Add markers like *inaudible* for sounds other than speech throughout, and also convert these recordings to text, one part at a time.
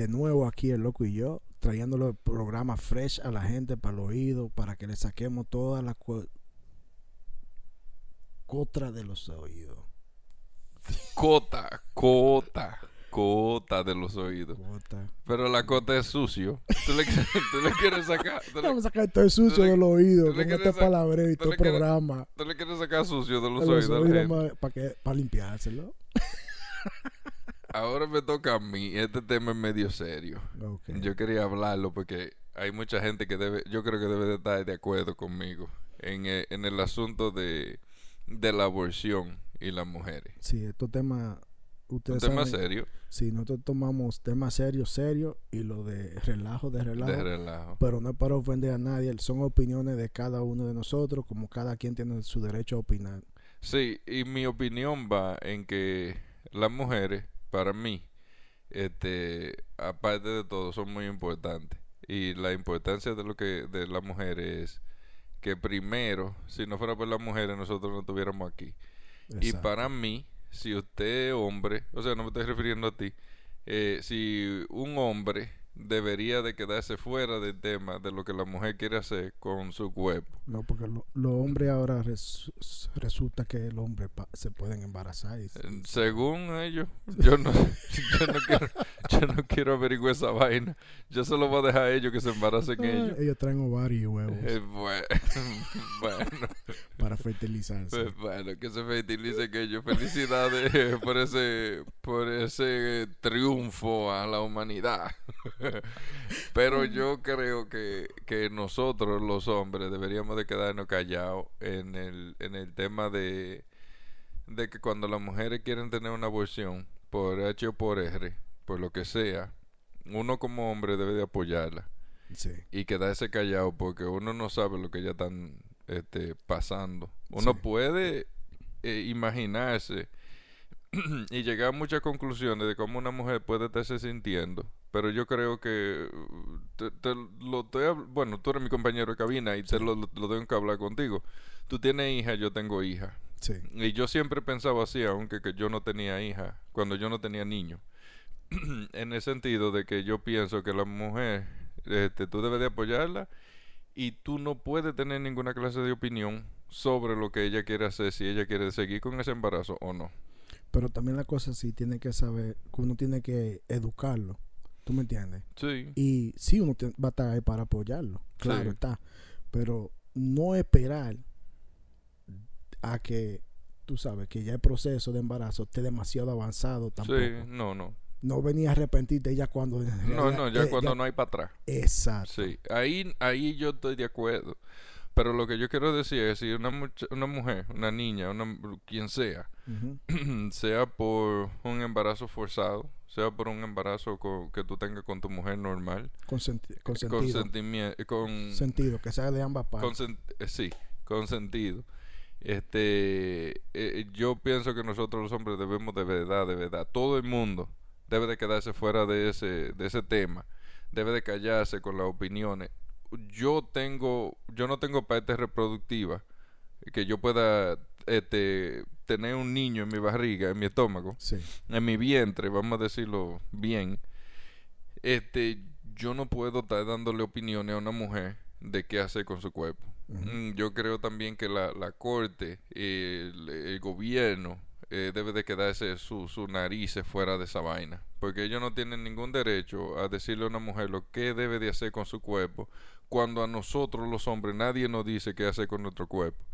de nuevo aquí el loco y yo, trayéndolo el programa fresh a la gente para el oído, para que le saquemos toda la co- cotra de los oídos. Cota, cota, cota de los oídos. Cota. Pero la cota es sucio. Tú le, *laughs* tú le quieres sacar. Tú le, Vamos a sacar todo el sucio tú le- del oído tú le con quieres este palabreo y todo programa. tú le quieres sacar sucio de los de los oídos. oídos para, que, para limpiárselo. *laughs* Ahora me toca a mí. Este tema es medio serio. Yo quería hablarlo porque hay mucha gente que debe, yo creo que debe de estar de acuerdo conmigo en, eh, en el asunto de, de la aborción y las mujeres. Sí, estos temas, Un ustedes tema saben, serio, sí, nosotros tomamos temas serios, serios y lo de relajo, de relajo. de relajo. pero no es para ofender a nadie, son opiniones de cada uno de nosotros, como cada quien tiene su derecho a opinar. Sí, y mi opinión va en que las mujeres, para mí, este, aparte de todo, son muy importantes. Y la importancia de lo que de las mujeres es que primero, si no fuera por las mujeres, nosotros no estuviéramos aquí. Y para mí, si usted es hombre, o sea, no me estoy refiriendo a ti, eh, si un hombre debería de quedarse fuera del tema de lo que la mujer quiere hacer con su cuerpo. No, porque lo- los hombres ahora res- resulta que el hombre pa- se pueden embarazar. y- Eh, Según ellos, yo no, *laughs* yo no quiero, yo no quiero averiguar esa vaina. Yo solo voy a dejar a ellos que se embaracen Ah, ellos. ellos traen ovarios y huevos Eh, bue- *laughs* bueno, para fertilizarse. pues bueno, que se fertilicen ellos. Felicidades eh, por ese, por ese triunfo a la humanidad. *laughs* *laughs* Pero yo creo que, que nosotros los hombres deberíamos de quedarnos callados en el, en el tema de, de que cuando las mujeres quieren tener una aborción por H o por R, por lo que sea, uno como hombre debe de apoyarla Sí. y quedarse callado porque uno no sabe lo que ya están este, pasando. Uno Sí. puede eh, imaginarse *clears throat* y llegar a muchas conclusiones de cómo una mujer puede estarse sintiendo. Pero yo creo que uh, te, te lo estoy bueno, tú eres mi compañero de cabina y te lo, lo, lo tengo que hablar contigo. Tú tienes hija, yo tengo hija. Sí. Y yo siempre pensaba así, aunque que yo no tenía hija, cuando yo no tenía niño. *clears throat* en el sentido de que yo pienso que la mujer, este, tú debes de apoyarla y tú no puedes tener ninguna clase de opinión sobre lo que ella quiere hacer, si ella quiere seguir con ese embarazo o no. Pero también la cosa sí tiene que saber que uno tiene que educarlo. ¿Tú me entiendes? Sí, Y sí, uno te- va a estar ahí para apoyarlo. Claro Sí. está. Pero no esperar a que, tú sabes, que ya el proceso de embarazo esté demasiado avanzado tampoco. sí, no, no. No venía a arrepentirte ya cuando... No, no, ya *laughs* eh, cuando no hay para atrás. Exacto. Sí, ahí, ahí yo estoy de acuerdo. Pero lo que yo quiero decir es si una, mucha- una mujer, una niña, una, quien sea, *clears throat* sea por un embarazo forzado, sea por un embarazo que tú tengas con tu mujer normal, Consenti- consentido. consentimiento, con, Sentido, que sea de ambas partes. eh, sí, consentido. Este, eh, yo pienso que nosotros los hombres debemos de verdad, de verdad, todo el mundo debe de quedarse fuera de ese, de ese tema, debe de callarse con las opiniones. Yo tengo, yo no tengo parte reproductiva que yo pueda, este, tener un niño en mi barriga, en mi estómago, Sí. en mi vientre, vamos a decirlo bien, este, yo no puedo estar dándole opiniones a una mujer de qué hacer con su cuerpo. Mm, Yo creo también que la, la corte, el, el gobierno, eh, debe de quedarse su, su narices fuera de esa vaina. Porque ellos no tienen ningún derecho a decirle a una mujer lo que debe de hacer con su cuerpo, cuando a nosotros los hombres nadie nos dice qué hacer con nuestro cuerpo.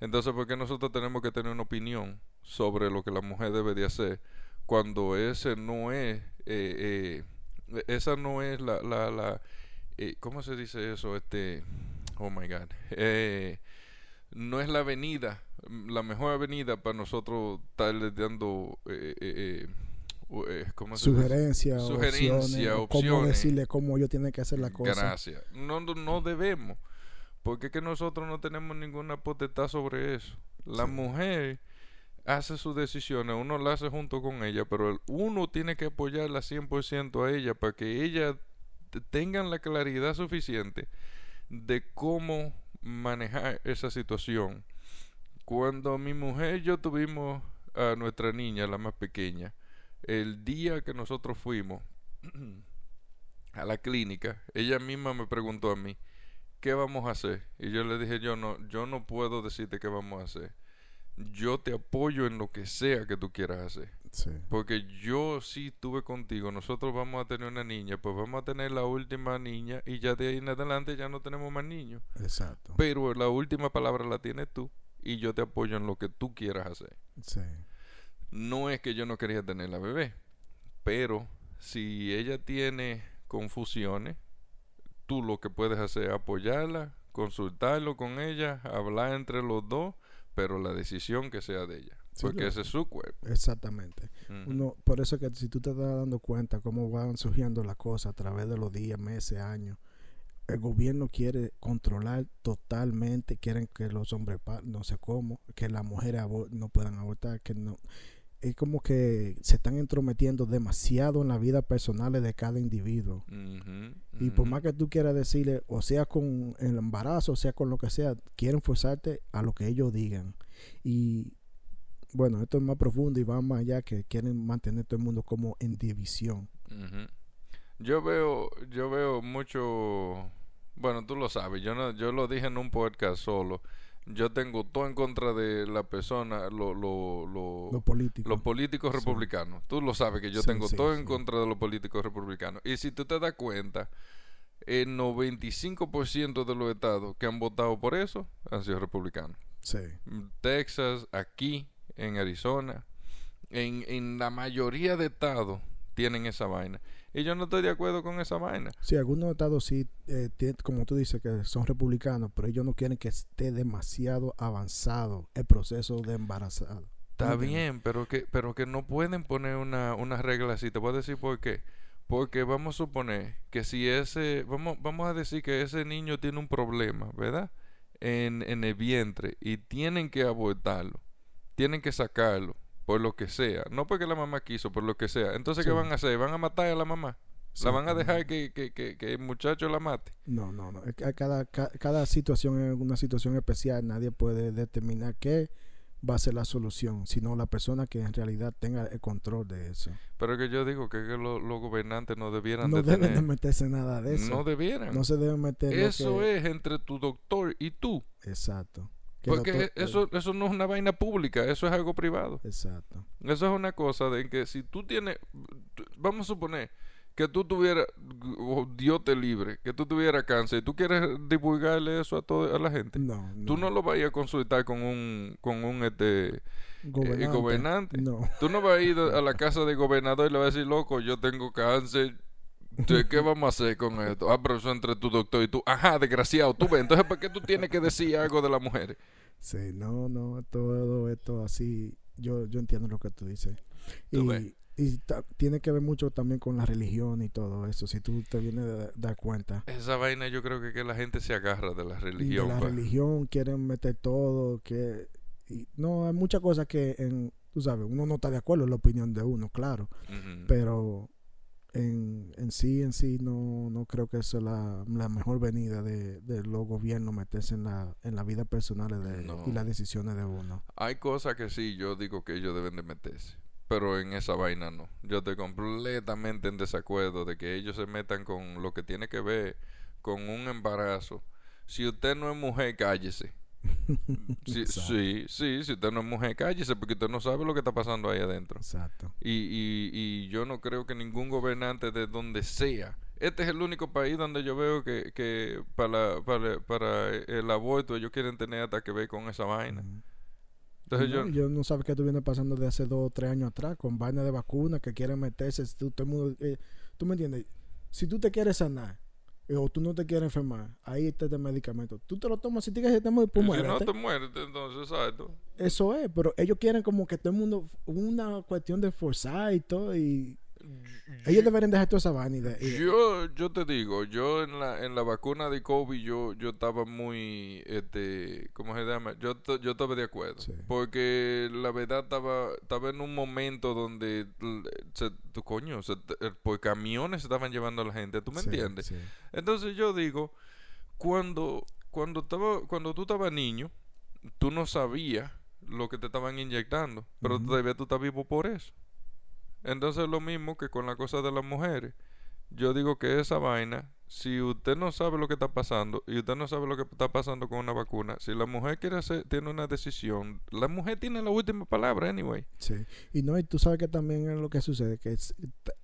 Entonces, ¿por qué nosotros tenemos que tener una opinión sobre lo que la mujer debe de hacer cuando ese no es, eh, eh, esa no es la, la, la eh, ¿cómo se dice eso? Este, oh my God, eh, no es la avenida, mm, la mejor avenida para nosotros estarles dando, eh, eh, eh, u- eh, ¿cómo se dice? Sugerencia, Sugerencia, opciones, o cómo decirle cómo ellos tienen que hacer la cosa. Gracias. No, no, debemos. Porque es que nosotros no tenemos ninguna potestad sobre eso. La Sí. mujer hace sus decisiones, uno la hace junto con ella, pero uno tiene que apoyarla 100% a ella para que ella tengan la claridad suficiente de cómo manejar esa situación. Cuando mi mujer y yo tuvimos a nuestra niña, la más pequeña, el día que nosotros fuimos *clears throat* a la clínica, ella misma me preguntó a mí, ¿qué vamos a hacer? Y yo le dije, yo no, yo no puedo decirte qué vamos a hacer. Yo te apoyo en lo que sea que tú quieras hacer. Sí. Porque yo sí estuve contigo, nosotros vamos a tener una niña, pues vamos a tener la última niña y ya de ahí en adelante ya no tenemos más niños. Exacto. Pero la última palabra la tienes tú y yo te apoyo en lo que tú quieras hacer. Sí. No es que yo no quería tener la bebé, pero si ella tiene confusiones, tú lo que puedes hacer es apoyarla, consultarlo con ella, hablar entre los dos, pero la decisión que sea de ella. Sí, porque lo- ese es su cuerpo. Exactamente. Uno, por eso que si tú te estás dando cuenta cómo van surgiendo las cosas a través de los días, meses, años, el gobierno quiere controlar totalmente, quieren que los hombres no sé cómo, que las mujeres no puedan abortar, que no es como que se están entrometiendo demasiado en la vida personal de cada individuo. Y por más que tú quieras decirle, o sea con el embarazo, o sea con lo que sea, quieren forzarte a lo que ellos digan. Y bueno, esto es más profundo y va más allá que quieren mantener todo el mundo como en división. Yo veo, yo veo mucho, bueno, tú lo sabes, yo no, yo lo dije en un podcast solo. Yo tengo todo en contra de la persona, lo, lo, lo- Los políticos. los políticos Sí. republicanos. Tú lo sabes que yo Sí, tengo sí, todo en contra de los políticos republicanos. Y si tú te das cuenta, el 95% de los estados que han votado por eso han sido republicanos. sí, Texas, aquí, en Arizona, en, en la mayoría de estados tienen esa vaina. Y yo no estoy de acuerdo con esa vaina. sí, algunos estados sí, eh, como tú dices, que son republicanos, pero ellos no quieren que esté demasiado avanzado el proceso de embarazado. Está bien, pero que, pero que no pueden poner una, una regla así. Te voy a decir por qué. Porque vamos a suponer que si ese, vamos, vamos a decir que ese niño tiene un problema, ¿verdad? En, en el vientre y tienen que abortarlo, tienen que sacarlo, por lo que sea. No porque la mamá quiso, por lo que sea. Entonces, ¿qué van a hacer? ¿Van a matar a la mamá? ¿La van a dejar que, que, que, que el muchacho la mate? No, no, no. Cada, ca- cada situación es una situación especial. Nadie puede determinar qué va a ser la solución, sino la persona que en realidad tenga el control de eso. Pero que yo digo que, que lo- los gobernantes no debieran No de deben de meterse nada de eso. No No, debieran. se debe meter Eso es entre tu doctor y tú. Exacto. Que Porque doctor- eso, eso no es una vaina pública, eso es algo privado. Exacto. Eso es una cosa de que si tú tienes, vamos a suponer que tú tuvieras, o Dios te libre, que tú tuvieras cáncer y tú quieres divulgarle eso a toda a la gente. No, no. Tú no lo vas a consultar con un, con un este, Gobernante. eh, gobernante. No. Tú no vas a ir a la casa del gobernador y le vas a decir, loco, yo tengo cáncer. ¿Qué vamos a hacer con esto? Ah, pero eso entre tu doctor y tú. Ajá, desgraciado, tú ves. Entonces, ¿por qué tú tienes que decir algo de las mujeres? Sí, no, no. Todo esto así. Yo, yo entiendo lo que tú dices. Tú. Y, tiene que ver mucho también con la religión y todo eso. Si tú te vienes a dar cuenta. Esa vaina yo creo que, que la gente se agarra de la religión. de la pa. religión quieren meter todo. que y No, hay muchas cosas que, en, tú sabes, uno no está de acuerdo en la opinión de uno, claro. Pero en, en sí, en sí, no, no creo que es la, la mejor venida de, de los gobiernos meterse en la, en la vida personal de, No. y las decisiones de uno. Hay cosas que sí, yo digo que ellos deben de meterse. Pero en esa vaina no. Yo estoy completamente en desacuerdo de que ellos se metan con lo que tiene que ver con un embarazo. Si usted no es mujer, cállese. *laughs* Sí, Exacto. sí, sí, si usted no es mujer, cállese porque usted no sabe lo que está pasando ahí adentro. Exacto. Y, y, y yo no creo que ningún gobernante de donde sea. Este es el único país donde yo veo que, que para, para, para el aborto ellos quieren tener hasta que ver con esa vaina. Entonces no, yo... yo no sabes qué vienes pasando de hace dos o tres años atrás con vaina de vacuna que quieren meterse. si Tú, todo el mundo, eh, tú me entiendes. Si tú te quieres sanar o tú no te quieres enfermar, ahí está el medicamento. Tú te lo tomas si te quieres, te mueres, pues si no te mueres, entonces, exacto. Eso es, pero ellos quieren como que todo el mundo, una cuestión de forzar y todo. Y ellos deberían dejar toda esa de- Yo, yo te digo, yo en la, en la vacuna de COVID yo, yo estaba muy, este, ¿cómo se llama? Yo, yo estaba de acuerdo. Sí. Porque la verdad estaba, estaba en un momento donde, se, tu coño, se, por camiones se estaban llevando a la gente, ¿tú me sí, entiendes? sí. Entonces yo digo, cuando, cuando, estaba, cuando tú estabas niño, tú no sabías lo que te estaban inyectando, pero todavía tú estás vivo por eso. Entonces es lo mismo que con la cosa de las mujeres. yo digo que esa vaina, si usted no sabe lo que está pasando y usted no sabe lo que está pasando con una vacuna, si la mujer quiere hacer, tiene una decisión, la mujer tiene la última palabra, anyway. Sí. Y no, y tú sabes que también es lo que sucede, que es,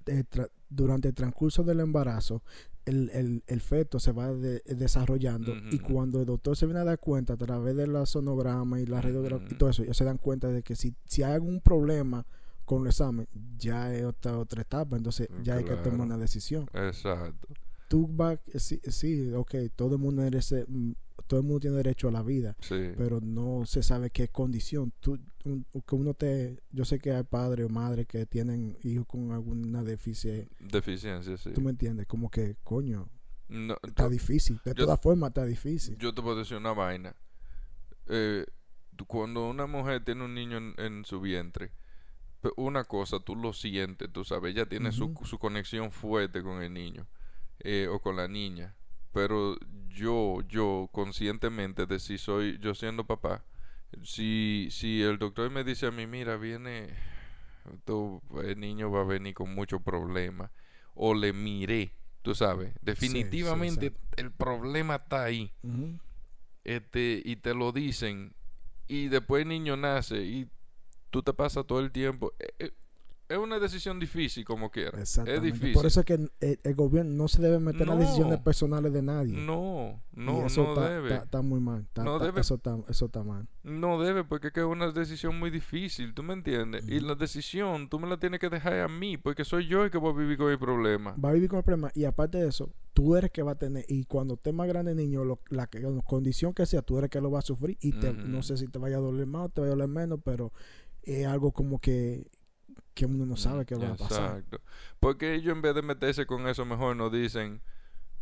eh, durante el transcurso del embarazo, el, el, el feto se va de- desarrollando y cuando el doctor se viene a dar cuenta a través de la sonograma y la radiografía y todo eso, ellos se dan cuenta de que si, si hay algún problema con el examen, ya es otra, otra etapa, entonces ya hay que tomar una decisión. Exacto. Tú vas, sí, sí, ok, todo el mundo merece, mm, todo el mundo tiene derecho a la vida, Sí. pero no se sabe qué condición. Tú, un- que uno te, yo sé que hay padres o madres que tienen hijos con alguna deficiencia, Deficiencia, sí. tú me entiendes, como que coño, No, está difícil, de todas formas está difícil. Yo te puedo decir una vaina. Eh, cuando una mujer tiene un niño en, en su vientre, una cosa, tú lo sientes, tú sabes, ella tiene su, su conexión fuerte con el niño eh, o con la niña. Pero yo, yo conscientemente de si soy, yo siendo papá, si, si el doctor me dice a mí, mira, viene, tú- el niño va a venir con muchos problemas, o le miré, tú sabes, definitivamente el problema está ahí. Este, y te lo dicen, y después el niño nace y tú te pasas todo el tiempo. eh, eh, Es una decisión difícil como quiera. Es Exactamente. difícil. Por eso es que el, el gobierno no se debe meter en las decisiones No. personales de nadie. No, Y no, eso no debe. está- muy mal. No debe. Eso, está, eso mal. No debe, porque es que es una decisión muy difícil, ¿tú me entiendes? Y la decisión tú me la tienes que dejar a mí, porque soy yo el que voy a vivir con el problema. Va a vivir con el problema. Y aparte de eso, tú eres que va a tener. Y cuando esté más grande niño, lo- la, que- la condición que sea, tú eres que lo va a sufrir. Y te- no sé si te vaya a doler más o te vaya a doler menos, pero es algo como que, que uno no sabe qué va a pasar. Exacto. Porque ellos en vez de meterse con eso, mejor nos dicen,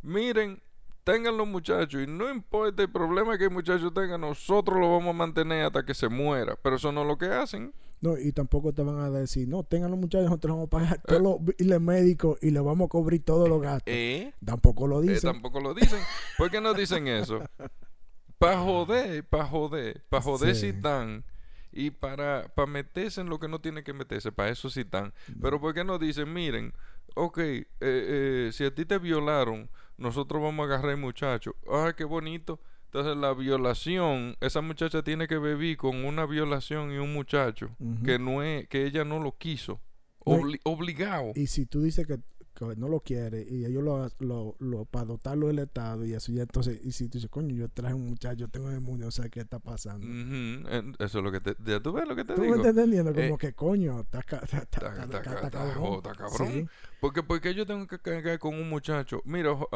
miren, tengan los muchachos y no importa el problema que el muchacho tenga, nosotros lo vamos a mantener hasta que se muera. Pero eso no es lo que hacen. No, y tampoco te van a decir, no, tengan los muchachos, nosotros vamos a pagar todos los biles médicos y le vamos a cubrir todos los gastos. ¿Eh? Tampoco lo Eh, dicen. tampoco lo dicen. ¿Por qué no dicen eso? *laughs* Para joder, para joder, para joder Sí. si están. Y para, para meterse en lo que no tiene que meterse, para eso sí están. Pero ¿por qué no dicen, miren, ok, eh, eh, si a ti te violaron, nosotros vamos a agarrar al muchacho. Ah, qué bonito. Entonces la violación, esa muchacha tiene que vivir con una violación y un muchacho que no es, que ella no lo quiso. Obli- obligado. Y si tú dices que no lo quiere y ellos lo, lo, lo para dotarlo del Estado y eso ya entonces, y si tú dices, coño, yo traje un muchacho, tengo demonio, o sea, ¿qué está pasando? Eso es lo que te, ya tú ves lo que te ¿Tú me digo. estás entendiendo? Como Eh, que coño, está, ca- está, está, Está- está- está- está está cabrón. está cabrón. Sí. Porque, porque yo tengo que cargar con un muchacho. Mira, jo-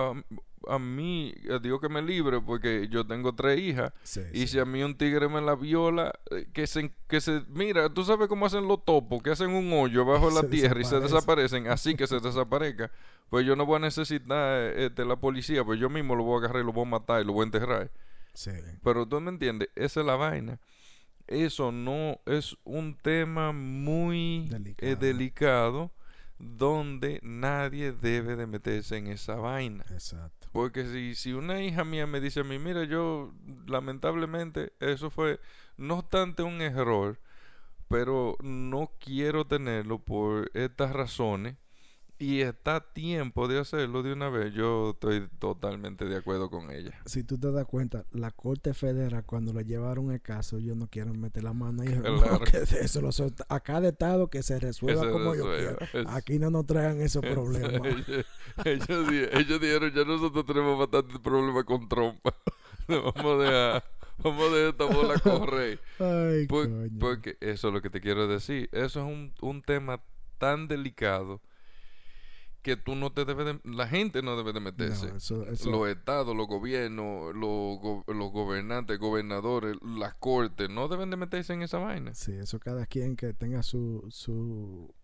a, mí, digo que me libre porque yo tengo tres hijas. Sí, Y sí. si a mí un tigre me la viola, eh, que se, que se, mira, tú sabes cómo hacen los topos, que hacen un hoyo bajo *laughs* la tierra y se desaparece. desaparecen, así que se *laughs* Pues yo no voy a necesitar eh, este, la policía, pues yo mismo lo voy a agarrar y lo voy a matar y lo voy a enterrar. Sí. Pero tú me entiendes, esa es la vaina. Eso no es un tema muy eh, Delicado. delicado donde nadie debe de meterse en esa vaina. Exacto. Porque si, si una hija mía me dice a mí, mira, yo lamentablemente eso fue no obstante un error, pero no quiero tenerlo por estas razones y está a tiempo de hacerlo de una vez, yo estoy totalmente de acuerdo con ella. Si tú te das cuenta, la Corte Federal, cuando le llevaron el caso, ellos no quieren meter la mano *laughs* no, Claro. que eso lo a cada estado que se resuelva como yo. Es- Aquí no nos traigan esos *laughs* problemas. ellos, ellos di- ellos dijeron, ya nosotros tenemos bastantes problemas con trompa. *laughs* vamos a dejar, vamos dejar esta bola correr. Ay, Por- coño. porque eso es lo que te quiero decir. Eso es un, un tema tan delicado que tú no te debes de, la gente no debe de meterse. No, eso, eso- Los estados, los gobiernos, los, go- los gobernantes, gobernadores, las cortes, no deben de meterse en esa vaina. Sí, eso cada quien que tenga su, su,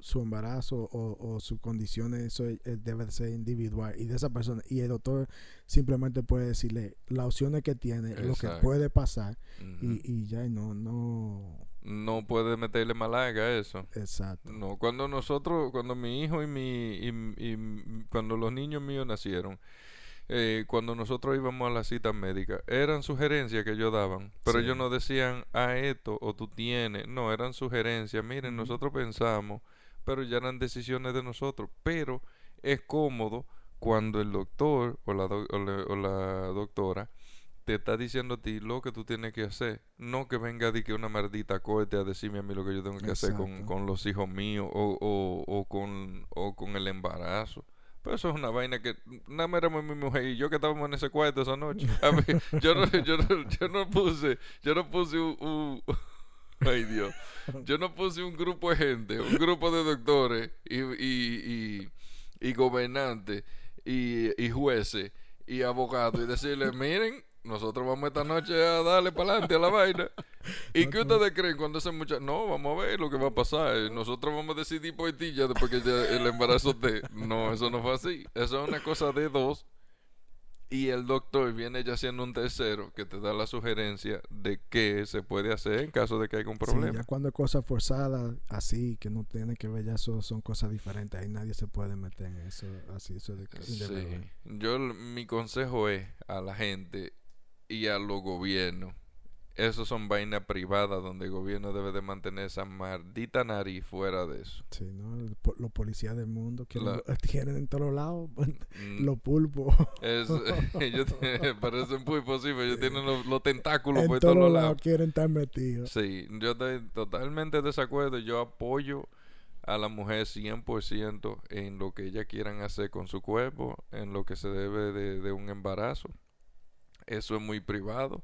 su embarazo o, o sus condiciones, eso eh, debe de ser individual. Y de esa persona, y el doctor simplemente puede decirle las opciones que tiene, lo que puede pasar, Ujú. y, y ya, y no, no, No puede meterle malaga a eso. exacto. No, cuando nosotros, cuando mi hijo y mi, y, cuando los niños míos nacieron, eh, cuando nosotros íbamos a la cita médica, eran sugerencias que ellos daban, pero Sí. ellos no decían a esto o tú tienes, no, eran sugerencias, miren, nosotros pensamos, pero ya eran decisiones de nosotros, pero es cómodo cuando el doctor o la, o la, doctora te está diciendo a ti lo que tú tienes que hacer. No que venga de que una maldita corte a decirme a mí lo que yo tengo que hacer con, con, los hijos míos o, o, o, con, o con el embarazo. Pero eso es una vaina que nada más éramos mi mujer y yo que estábamos en ese cuarto esa noche. *laughs* A mí, yo, no, yo, no, yo no puse, yo no puse un, *laughs* ay Dios, yo no puse un grupo de gente, un grupo de doctores y, y, y, y gobernantes y, y jueces y abogados y decirle, miren, nosotros vamos esta noche a darle para adelante a la vaina. ¿Y qué ustedes creen cuando ese muchacho? No, vamos a ver lo que va a pasar. Nosotros vamos a decidir por ti ya después que ya el embarazo te... No, eso no fue así. Eso es una cosa de dos y el doctor viene ya siendo un tercero que te da la sugerencia de qué se puede hacer en caso de que haya un problema. ya cuando hay cosas forzadas así, que no tiene que ver, ya eso son cosas diferentes. Ahí nadie se puede meter en eso. Así, eso de, sí. Yo, mi consejo es a la gente y a los gobiernos eso son vainas privadas donde el gobierno debe de mantener esa maldita nariz fuera de eso. Sí, ¿no? los policías del mundo que lo, *laughs* tienen en todos lados, mm. los pulpos. Es, *laughs* ellos *laughs* parecen sí, pero ellos tienen los, tentáculos por todos lados. lados. quieren estar metidos. Sí, yo estoy totalmente desacuerdo. Yo apoyo a la mujer 100% en lo que ella quieran hacer con su cuerpo, en lo que se debe de, de un embarazo. Eso es muy privado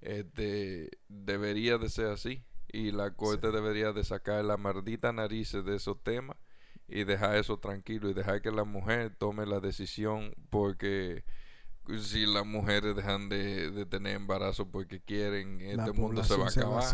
este, debería de ser así. Y la corte debería de sacar la maldita nariz de esos temas y dejar eso tranquilo y dejar que la mujer tome la decisión porque si las mujeres dejan de, tener embarazo porque quieren, este mundo se va a acabar.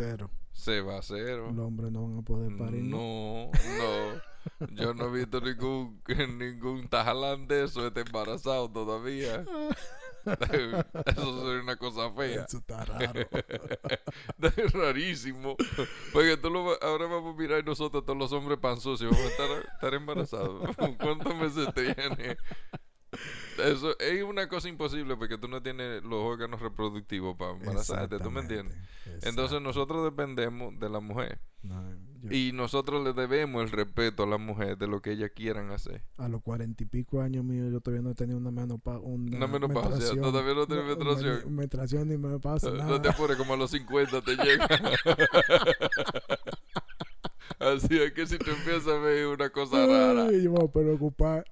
Se va a hacer. Los hombres no van a poder parir. No, no. Yo no he visto ningún, *laughs* ningún tajalán de eso, está embarazado todavía. *laughs* *laughs* Eso es una cosa fea. Eso está raro. *laughs* es rarísimo. Porque tú lo, ahora vamos a mirar nosotros, todos los hombres panzosos, y vamos a estar, estar embarazados. *laughs* ¿Cuántos meses tiene? Eso es una cosa imposible porque tú no tienes los órganos reproductivos para embarazarte, ¿tú me entiendes? Entonces nosotros dependemos de la mujer. Y nosotros le debemos el respeto a la mujer de lo que ellas quieran hacer. A los cuarenta y pico años míos yo todavía no he tenido una menopausia. Una, menopausia, todavía no tienes menstruación. Menstruación ni menopausia, no, no te apures, como a los 50 te llega. *laughs* Así es que si tú empiezas a ver una cosa rara. Ay, yo me voy a preocupar.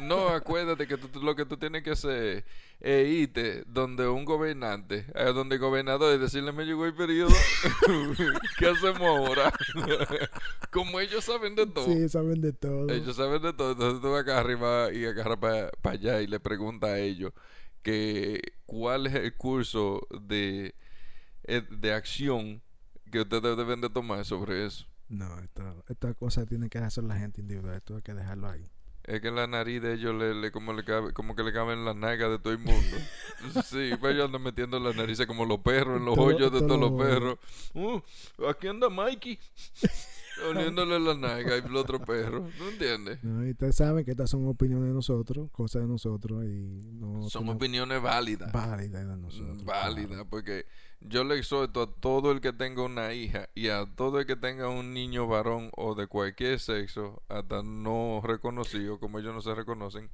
No, acuérdate que tú, lo que tú tienes que hacer es irte donde un gobernante, eh, donde el gobernador, y decirle: Me llegó el periodo. *laughs* ¿Qué hacemos ahora? *laughs* Como ellos saben de todo. Sí, saben de todo. Ellos saben de todo. Entonces tú vas acá arriba y agarras para allá y le preguntas a ellos que cuál es el curso de, eh, de acción que ustedes deben de tomar sobre eso. No, esta, esta cosa tiene que hacer la gente individual, esto hay que dejarlo ahí. Es que la nariz de ellos le, le, como, le cabe, como que le caben las nalgas de todo el mundo. *laughs* sí, pues ellos andan metiendo las narices como los perros, en los hoyos de todos los perros. Uh, aquí anda Mikey. *laughs* Poniéndole la nalga y el otro perro. ¿No entiendes? No, y ustedes saben que estas son opiniones de nosotros, cosas de nosotros. y no Son opiniones válidas. Válidas de nosotros. Válidas, porque yo le exhorto a todo el que tenga una hija y a todo el que tenga un niño varón o de cualquier sexo, hasta no reconocido, como ellos no se reconocen,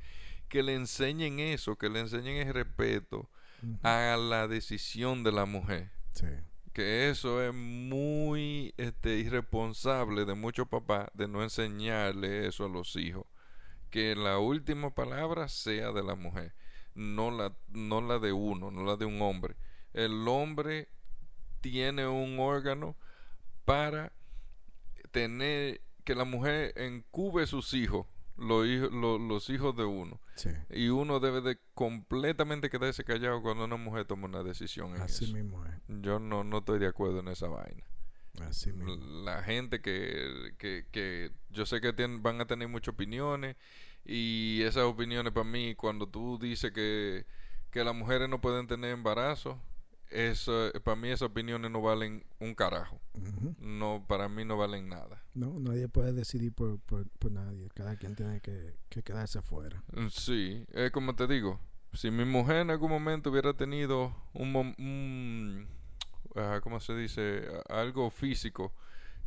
que le enseñen eso, que le enseñen el respeto a la decisión de la mujer. Sí que eso es muy este, irresponsable de muchos papás de no enseñarle eso a los hijos. Que la última palabra sea de la mujer, no la, no la de uno, no la de un hombre. El hombre tiene un órgano para tener que la mujer encube sus hijos los hijos, los, hijos de uno. Y uno debe de completamente quedarse callado cuando una mujer toma una decisión en Así mismo es. Yo no, no estoy de acuerdo en esa vaina. Así mismo. La gente que, que, que yo sé que tienen, van a tener muchas opiniones y esas opiniones para mí, cuando tú dices que, que las mujeres no pueden tener embarazo, eso, para mí esas opiniones no valen un carajo. No, para mí no valen nada. No, nadie puede decidir por, por, nadie. Cada quien tiene que, quedarse afuera. Mm, sí, es como te digo. Si mi mujer en algún momento hubiera tenido un, un ¿cómo se dice? Algo físico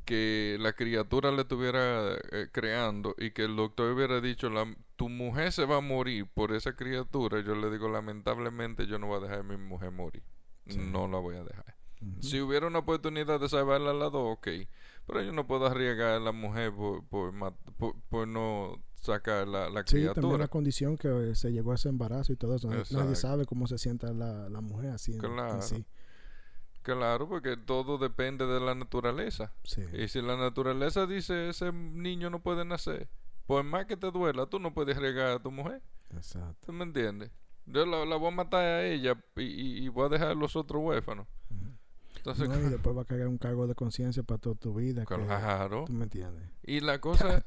que la criatura le estuviera eh, creando y que el doctor hubiera dicho, la, tu mujer se va a morir por esa criatura, yo le digo, lamentablemente yo no voy a dejar a mi mujer morir. Sí. No la voy a dejar. Si hubiera una oportunidad de salvarla a las dos, ok. Pero yo no puedo arriesgar a la mujer por, por, mat- por, por no sacar la, la Sí, también criatura. la condición que se llegó a ese embarazo y todo eso. Nadie- sabe cómo se sienta la, la mujer así en, en Claro. sí. Claro, porque todo depende de la naturaleza. Sí. Y si la naturaleza dice ese niño no puede nacer, por más que te duela, tú no puedes regar a tu mujer. Exacto. ¿Tú me entiendes? Yo la, la voy a matar a ella y, y- y voy a dejar a los otros huérfanos. Entonces, No, y *laughs* después va a caer un cargo de conciencia para toda tu vida. que- claro. ¿Tú me entiendes? Y la cosa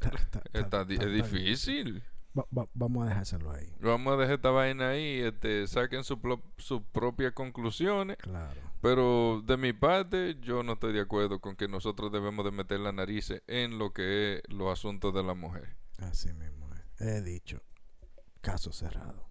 está, es difícil. Va- va- vamos a dejárselo ahí. Vamos a dejar esta vaina ahí, este, saquen su sus propias conclusiones. Claro. Pero de mi parte, yo no estoy de acuerdo con que nosotros debemos de meter la nariz en lo que es los asuntos de la mujer. Así mismo. He dicho. Caso cerrado.